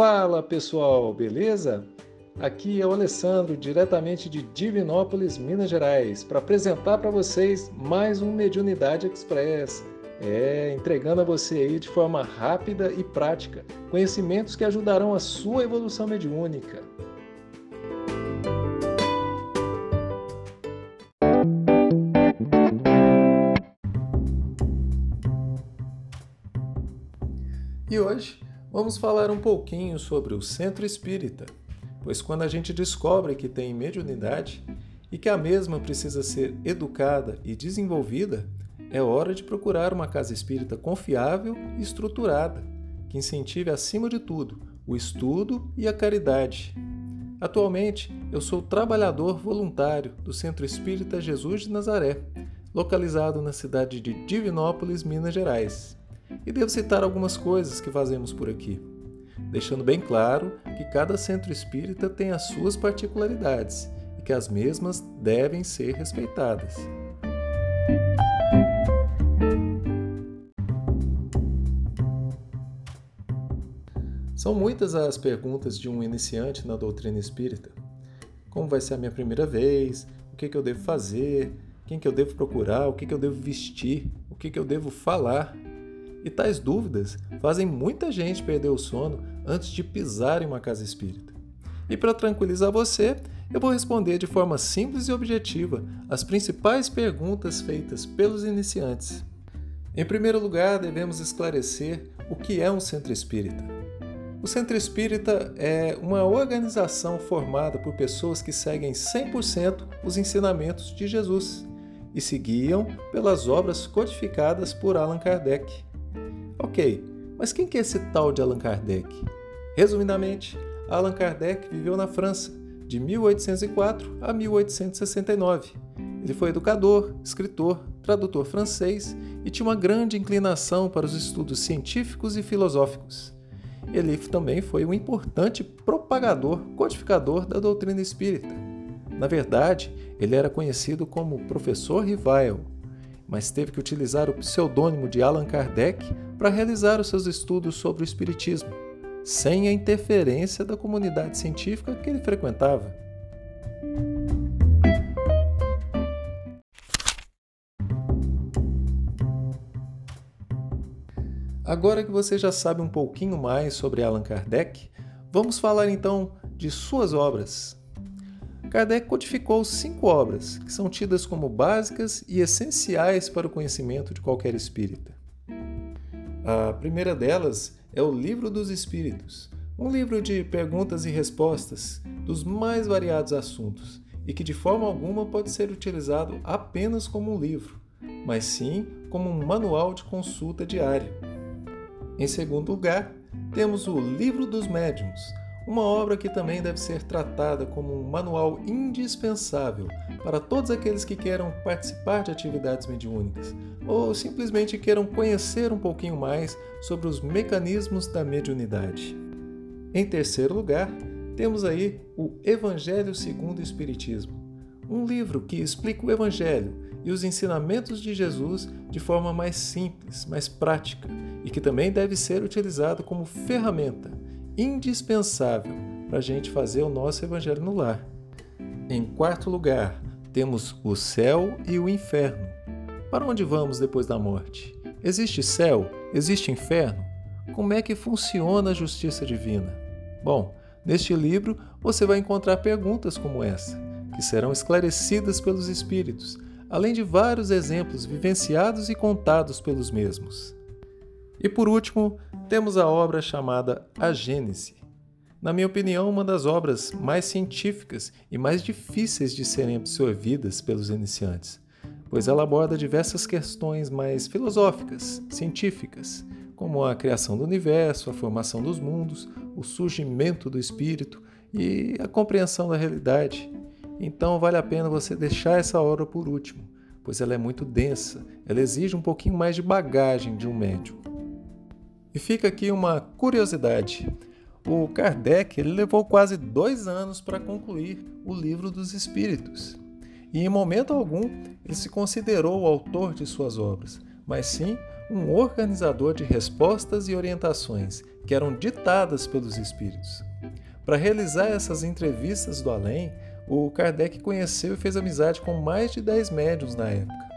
Fala pessoal, beleza? Aqui é o Alessandro, diretamente de Divinópolis, Minas Gerais, para apresentar para vocês mais um Mediunidade Express. É, entregando a você aí de forma rápida e prática conhecimentos que ajudarão a sua evolução mediúnica. E hoje vamos falar um pouquinho sobre o centro espírita, pois quando a gente descobre que tem mediunidade e que a mesma precisa ser educada e desenvolvida, é hora de procurar uma casa espírita confiável e estruturada, que incentive acima de tudo o estudo e a caridade. Atualmente, eu sou trabalhador voluntário do Centro Espírita Jesus de Nazaré, localizado na cidade de Divinópolis, Minas Gerais e devo citar algumas coisas que fazemos por aqui, deixando bem claro que cada centro espírita tem as suas particularidades e que as mesmas devem ser respeitadas. São muitas as perguntas de um iniciante na doutrina espírita. Como vai ser a minha primeira vez? O que, que eu devo fazer? Quem que eu devo procurar? O que, que eu devo vestir? O que, que eu devo falar? E tais dúvidas fazem muita gente perder o sono antes de pisar em uma casa espírita. E para tranquilizar você, eu vou responder de forma simples e objetiva as principais perguntas feitas pelos iniciantes. Em primeiro lugar, devemos esclarecer o que é um centro espírita. O centro espírita é uma organização formada por pessoas que seguem 100% os ensinamentos de Jesus e se guiam pelas obras codificadas por Allan Kardec. Ok, mas quem que é esse tal de Allan Kardec? Resumidamente, Allan Kardec viveu na França de 1804 a 1869. Ele foi educador, escritor, tradutor francês e tinha uma grande inclinação para os estudos científicos e filosóficos. Ele também foi um importante propagador, codificador da doutrina espírita. Na verdade, ele era conhecido como Professor Rivail, mas teve que utilizar o pseudônimo de Allan Kardec para realizar os seus estudos sobre o Espiritismo, sem a interferência da comunidade científica que ele frequentava. Agora que você já sabe um pouquinho mais sobre Allan Kardec, vamos falar então de suas obras. Kardec codificou cinco obras que são tidas como básicas e essenciais para o conhecimento de qualquer espírita. A primeira delas é o Livro dos Espíritos, um livro de perguntas e respostas dos mais variados assuntos e que de forma alguma pode ser utilizado apenas como um livro, mas sim como um manual de consulta diária. Em segundo lugar, temos o Livro dos Médiuns, uma obra que também deve ser tratada como um manual indispensável para todos aqueles que queiram participar de atividades mediúnicas ou simplesmente queiram conhecer um pouquinho mais sobre os mecanismos da mediunidade. Em terceiro lugar, temos aí o Evangelho segundo o Espiritismo, um livro que explica o Evangelho e os ensinamentos de Jesus de forma mais simples, mais prática e que também deve ser utilizado como ferramenta indispensável para a gente fazer o nosso Evangelho no lar. Em quarto lugar, temos o céu e o inferno. Para onde vamos depois da morte? Existe céu? Existe inferno? Como é que funciona a justiça divina? Bom, neste livro você vai encontrar perguntas como essa, que serão esclarecidas pelos Espíritos, além de vários exemplos vivenciados e contados pelos mesmos. E por último, temos a obra chamada A Gênese. Na minha opinião, uma das obras mais científicas e mais difíceis de serem absorvidas pelos iniciantes, pois ela aborda diversas questões mais filosóficas, científicas, como a criação do universo, a formação dos mundos, o surgimento do espírito e a compreensão da realidade. Então vale a pena você deixar essa obra por último, pois ela é muito densa, ela exige um pouquinho mais de bagagem de um médium. E fica aqui uma curiosidade. O Kardec levou quase dois anos para concluir o Livro dos Espíritos. E em momento algum ele se considerou o autor de suas obras, mas sim um organizador de respostas e orientações que eram ditadas pelos espíritos. Para realizar essas entrevistas do além, o Kardec conheceu e fez amizade com mais de 10 médiums na época.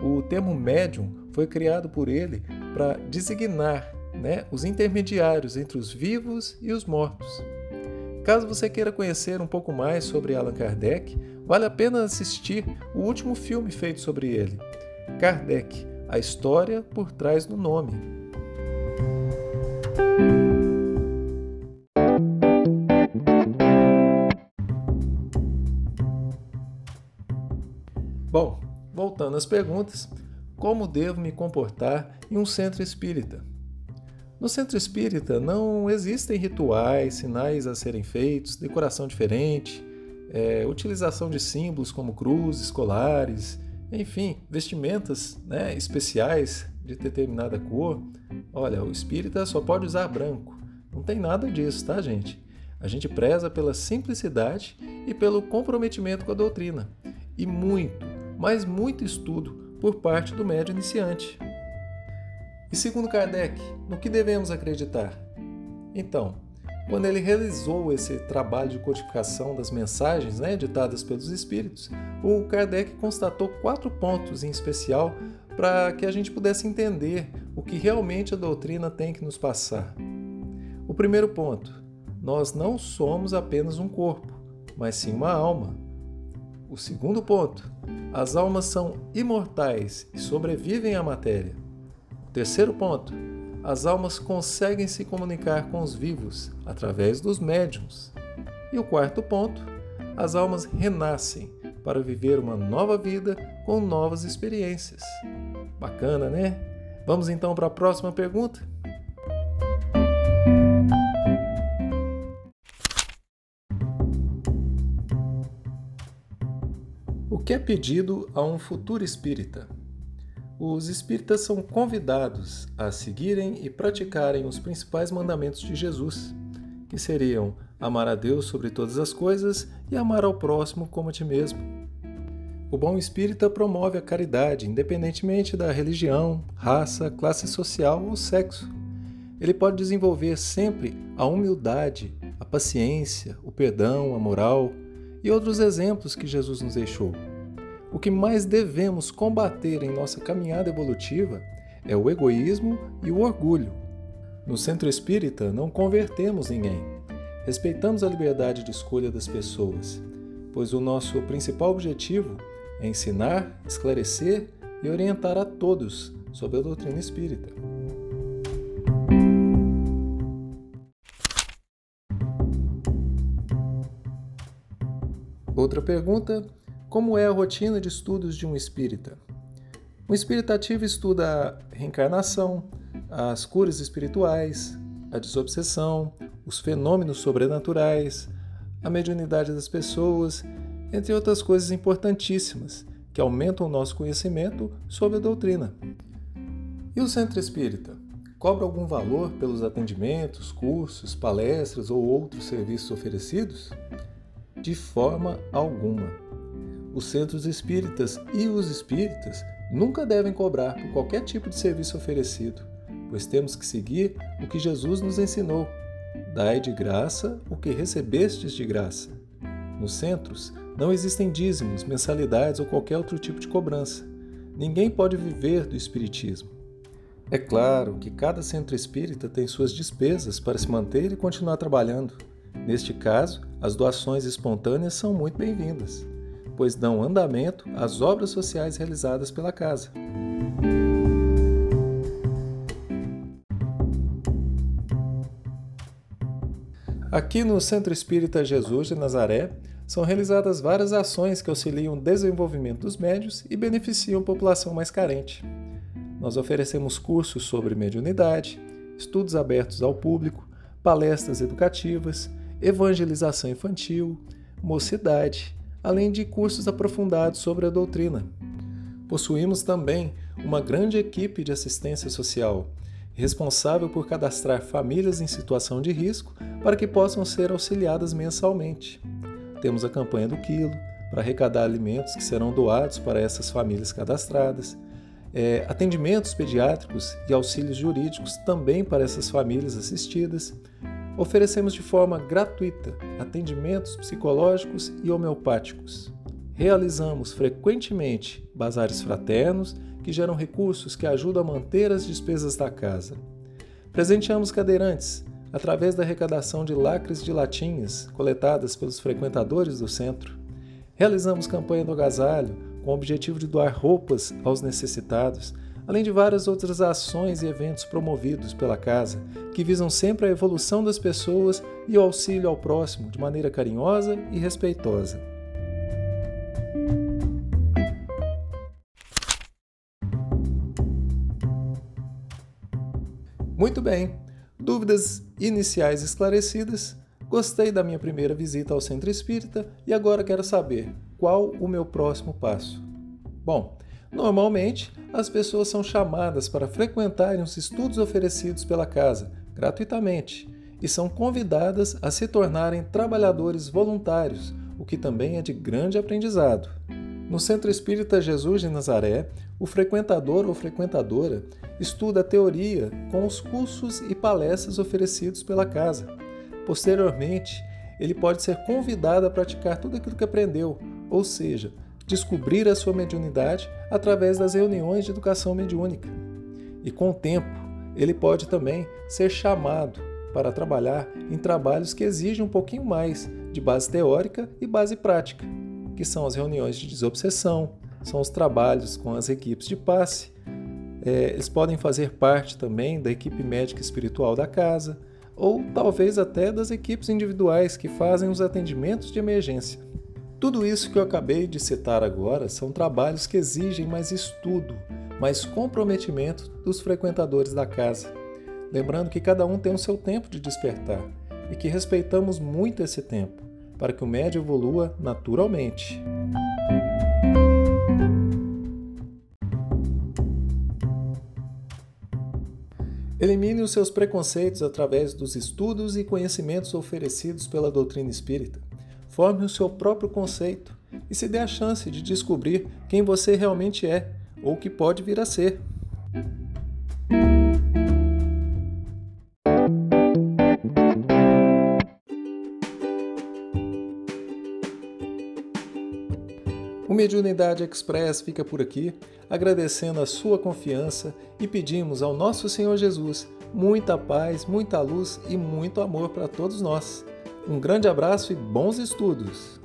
O termo médium foi criado por ele para designar né, os intermediários entre os vivos e os mortos. Caso você queira conhecer um pouco mais sobre Allan Kardec, vale a pena assistir o último filme feito sobre ele, Kardec, a história por trás do nome. Bom, voltando às perguntas, como devo me comportar em um centro espírita? No centro espírita não existem rituais, sinais a serem feitos, decoração diferente, é, utilização de símbolos como cruzes, colares, enfim, vestimentas né, especiais de determinada cor. Olha, o espírita só pode usar branco. Não tem nada disso, tá, gente? A gente preza pela simplicidade e pelo comprometimento com a doutrina. E muito, mas muito estudo por parte do médio iniciante. E segundo Kardec, no que devemos acreditar? Então, quando ele realizou esse trabalho de codificação das mensagens né, ditadas pelos espíritos, o Kardec constatou quatro pontos em especial para que a gente pudesse entender o que realmente a doutrina tem que nos passar. O primeiro ponto: nós não somos apenas um corpo, mas sim uma alma. O segundo ponto: as almas são imortais e sobrevivem à matéria. Terceiro ponto: as almas conseguem se comunicar com os vivos através dos médiums. E o quarto ponto: as almas renascem para viver uma nova vida com novas experiências. Bacana, né? Vamos então para a próxima pergunta? Que é pedido a um futuro espírita? os espíritas são convidados a seguirem e praticarem os principais mandamentos de Jesus, que seriam amar a Deus sobre todas as coisas e amar ao próximo como a ti mesmo. O bom espírita promove a caridade, independentemente da religião, raça, classe social ou sexo. Ele pode desenvolver sempre a humildade, a paciência, o perdão, a moral e outros exemplos que Jesus nos deixou. O que mais devemos combater em nossa caminhada evolutiva é o egoísmo e o orgulho. No centro espírita, não convertemos ninguém. Respeitamos a liberdade de escolha das pessoas, pois o nosso principal objetivo é ensinar, esclarecer e orientar a todos sobre a doutrina espírita. Outra pergunta como é a rotina de estudos de um espírita? Um espírita ativo estuda a reencarnação, as curas espirituais, a desobsessão, os fenômenos sobrenaturais, a mediunidade das pessoas, entre outras coisas importantíssimas que aumentam o nosso conhecimento sobre a doutrina. E o centro espírita? Cobra algum valor pelos atendimentos, cursos, palestras ou outros serviços oferecidos? De forma alguma os centros espíritas e os espíritas nunca devem cobrar por qualquer tipo de serviço oferecido, pois temos que seguir o que Jesus nos ensinou: dai de graça o que recebestes de graça. Nos centros não existem dízimos, mensalidades ou qualquer outro tipo de cobrança. Ninguém pode viver do espiritismo. É claro que cada centro espírita tem suas despesas para se manter e continuar trabalhando. Neste caso, as doações espontâneas são muito bem-vindas pois dão andamento às obras sociais realizadas pela casa. Aqui no Centro Espírita Jesus de Nazaré são realizadas várias ações que auxiliam o desenvolvimento dos médios e beneficiam a população mais carente. Nós oferecemos cursos sobre mediunidade, estudos abertos ao público, palestras educativas, evangelização infantil, mocidade, além de cursos aprofundados sobre a doutrina. Possuímos também uma grande equipe de assistência social, responsável por cadastrar famílias em situação de risco para que possam ser auxiliadas mensalmente. Temos a campanha do Quilo, para arrecadar alimentos que serão doados para essas famílias cadastradas. é, atendimentos pediátricos e auxílios jurídicos também para essas famílias assistidas. Oferecemos de forma gratuita atendimentos psicológicos e homeopáticos. Realizamos frequentemente bazares fraternos que geram recursos que ajudam a manter as despesas da casa. Presenteamos cadeirantes através da arrecadação de lacres de latinhas coletadas pelos frequentadores do centro. Realizamos campanha do agasalho com o objetivo de doar roupas aos necessitados, além de várias outras ações e eventos promovidos pela casa, que visam sempre a evolução das pessoas e o auxílio ao próximo de maneira carinhosa e respeitosa. Muito bem, dúvidas iniciais esclarecidas. Gostei da minha primeira visita ao centro espírita e agora quero saber qual o meu próximo passo? Bom, normalmente as pessoas são chamadas para frequentarem os estudos oferecidos pela casa, gratuitamente, e são convidadas a se tornarem trabalhadores voluntários, o que também é de grande aprendizado. No Centro Espírita Jesus de Nazaré, o frequentador ou frequentadora estuda a teoria com os cursos e palestras oferecidos pela casa. Posteriormente, ele pode ser convidado a praticar tudo aquilo que aprendeu, ou seja, descobrir a sua mediunidade através das reuniões de educação mediúnica. E com o tempo, ele pode também ser chamado para trabalhar em trabalhos que exigem um pouquinho mais de base teórica e base prática, que são as reuniões de desobsessão, são os trabalhos com as equipes de passe. É, eles podem fazer parte também da equipe médica espiritual da casa, ou talvez até das equipes individuais que fazem os atendimentos de emergência. Tudo isso que eu acabei de citar agora são trabalhos que exigem mais estudo, mais comprometimento dos frequentadores da casa. Lembrando que cada um tem o seu tempo de despertar e que respeitamos muito esse tempo para que o médio evolua naturalmente. Elimine os seus preconceitos através dos estudos e conhecimentos oferecidos pela doutrina espírita. Forme o seu próprio conceito e se dê a chance de descobrir quem você realmente é ou que pode vir a ser. O Mediunidade Express fica por aqui, agradecendo a sua confiança e pedimos ao nosso Senhor Jesus muita paz, muita luz e muito amor para todos nós. Um grande abraço e bons estudos!